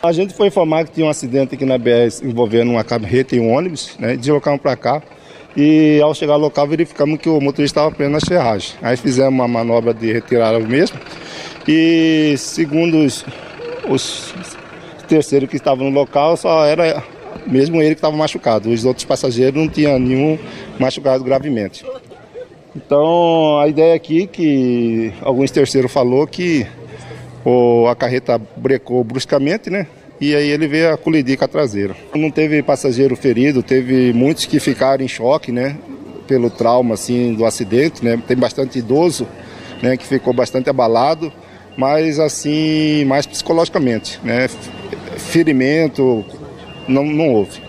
A gente foi informar que tinha um acidente aqui na BS envolvendo uma carreta e um ônibus, né? Deslocamos para cá e ao chegar ao local verificamos que o motorista estava preso na serragem. Aí fizemos uma manobra de retirada mesmo e segundo os, os terceiros que estavam no local, só era mesmo ele que estava machucado. Os outros passageiros não tinham nenhum machucado gravemente. Então a ideia aqui que alguns terceiros falou que o, a carreta brecou bruscamente, né? E aí ele veio a colidir com a traseira. Não teve passageiro ferido, teve muitos que ficaram em choque, né? Pelo trauma, assim, do acidente, né? Tem bastante idoso, né? Que ficou bastante abalado, mas assim, mais psicologicamente, né? Ferimento não, não houve.